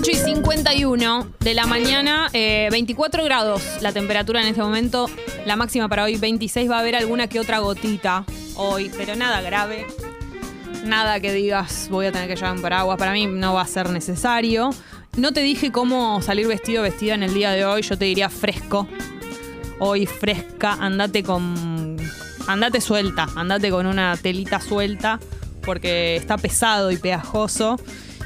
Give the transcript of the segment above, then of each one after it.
8 y 51 de la mañana, eh, 24 grados la temperatura en este momento. La máxima para hoy 26. Va a haber alguna que otra gotita hoy, pero nada grave. Nada que digas, voy a tener que llevar un paraguas. Para mí no va a ser necesario. No te dije cómo salir vestido vestida en el día de hoy. Yo te diría fresco. Hoy fresca, andate con. Andate suelta, andate con una telita suelta, porque está pesado y pegajoso.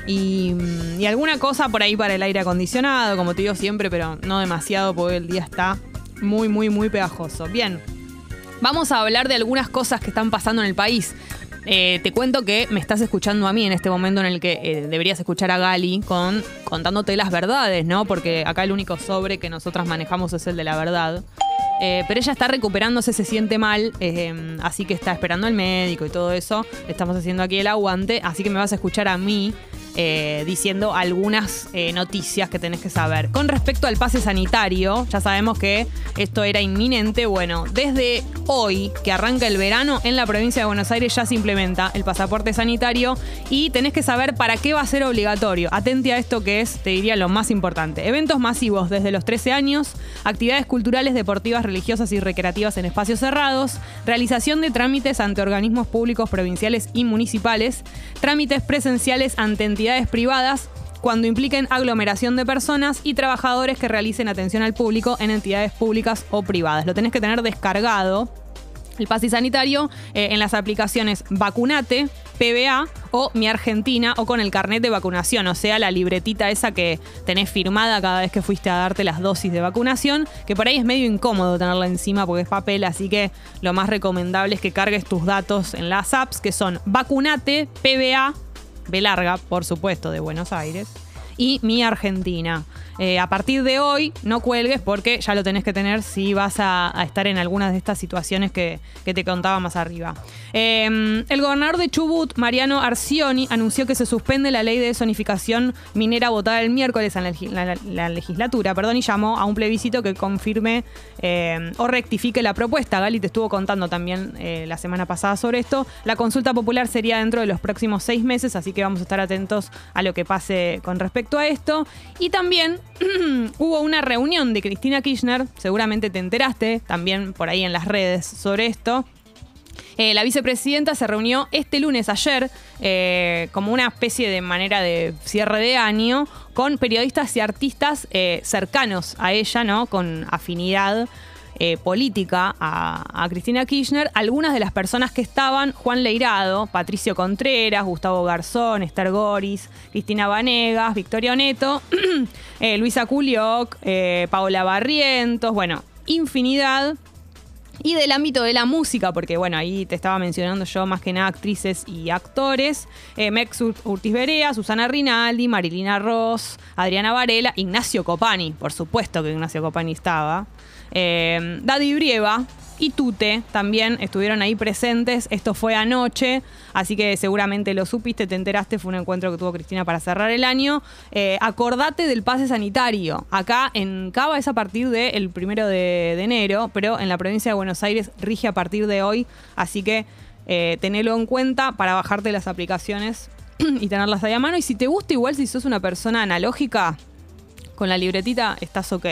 Y, alguna cosa por ahí para el aire acondicionado, como te digo siempre, pero no demasiado porque el día está muy, muy, muy pegajoso. Bien, vamos a hablar de algunas cosas que están pasando en el país. Eh, te cuento que me estás escuchando a mí en este momento en el que eh, deberías escuchar a Gali con contándote las verdades, ¿no? Porque acá el único sobre que nosotras manejamos es el de la verdad. Eh, pero ella está recuperándose, se siente mal, así que está esperando al médico y todo eso. Estamos haciendo aquí el aguante, así que me vas a escuchar a mí eh, diciendo algunas eh, noticias que tenés que saber. Con respecto al pase sanitario, ya sabemos que esto era inminente. Bueno, desde hoy que arranca el verano en la provincia de Buenos Aires ya se implementa el pasaporte sanitario y tenés que saber para qué va a ser obligatorio. Atente a esto que es, te diría, lo más importante. Eventos masivos desde los 13 años, actividades culturales, deportivas, religiosas y recreativas en espacios cerrados, realización de trámites ante organismos públicos provinciales y municipales, trámites presenciales ante entidades privadas cuando impliquen aglomeración de personas y trabajadores que realicen atención al público en entidades públicas o privadas. Lo tenés que tener descargado el pase sanitario eh, en las aplicaciones Vacunate, PBA o Mi Argentina o con el carnet de vacunación, o sea, la libretita esa que tenés firmada cada vez que fuiste a darte las dosis de vacunación, que por ahí es medio incómodo tenerla encima porque es papel, así que lo más recomendable es que cargues tus datos en las apps que son Vacunate, PBA, B por supuesto, de Buenos Aires, y Mi Argentina. Eh, a partir de hoy, no cuelgues porque ya lo tenés que tener si vas a, estar en algunas de estas situaciones que, te contaba más arriba. Eh, el gobernador de Chubut, Mariano Arcioni, anunció que se suspende la ley de zonificación minera votada el miércoles en la, legi- la- la legislatura perdón, y llamó a un plebiscito que confirme eh, o rectifique la propuesta. Gali te estuvo contando también eh, la semana pasada sobre esto. La consulta popular sería dentro de los próximos seis meses, así que vamos a estar atentos a lo que pase con respecto a esto. Y también hubo una reunión de Cristina Kirchner, seguramente te enteraste también por ahí en las redes sobre esto. Eh, la vicepresidenta se reunió este lunes, ayer, eh, como una especie de manera de cierre de año, con periodistas y artistas eh, cercanos a ella, ¿no? Con afinidad eh, política a, Cristina Kirchner. Algunas de las personas que estaban, Juan Leirado, Patricio Contreras, Gustavo Garzón, Esther Goris, Cristina Vanegas, Victoria Oneto, eh, Luisa Culioc, eh, Paola Barrientos, bueno, infinidad. Y del ámbito de la música, porque bueno, ahí te estaba mencionando yo más que nada actrices y actores. Eh, Mex Ur- Urtiz Berea, Susana Rinaldi, Marilina Ross, Adriana Varela, Ignacio Copani, por supuesto que Ignacio Copani estaba. Eh, Daddy Brieva y Tute también estuvieron ahí presentes. Esto fue anoche, así que seguramente lo supiste, te enteraste. Fue un encuentro que tuvo Cristina para cerrar el año. Eh, acordate del pase sanitario. Acá en Cava es a partir del primero de, de enero, pero en la provincia de Buenos Aires rige a partir de hoy. Así que eh, tenelo en cuenta para bajarte las aplicaciones y tenerlas ahí a mano. Y si te gusta, igual si sos una persona analógica, con la libretita estás ok.